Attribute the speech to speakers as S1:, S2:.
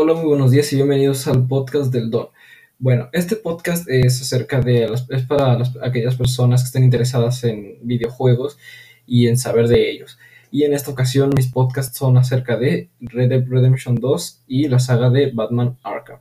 S1: Hola, muy buenos días y bienvenidos al podcast del Don. Bueno, este podcast es acerca de las, es para aquellas personas que estén interesadas en videojuegos y en saber de ellos. Y en esta ocasión mis podcasts son acerca de Red Dead Redemption 2 y la saga de Batman Arkham.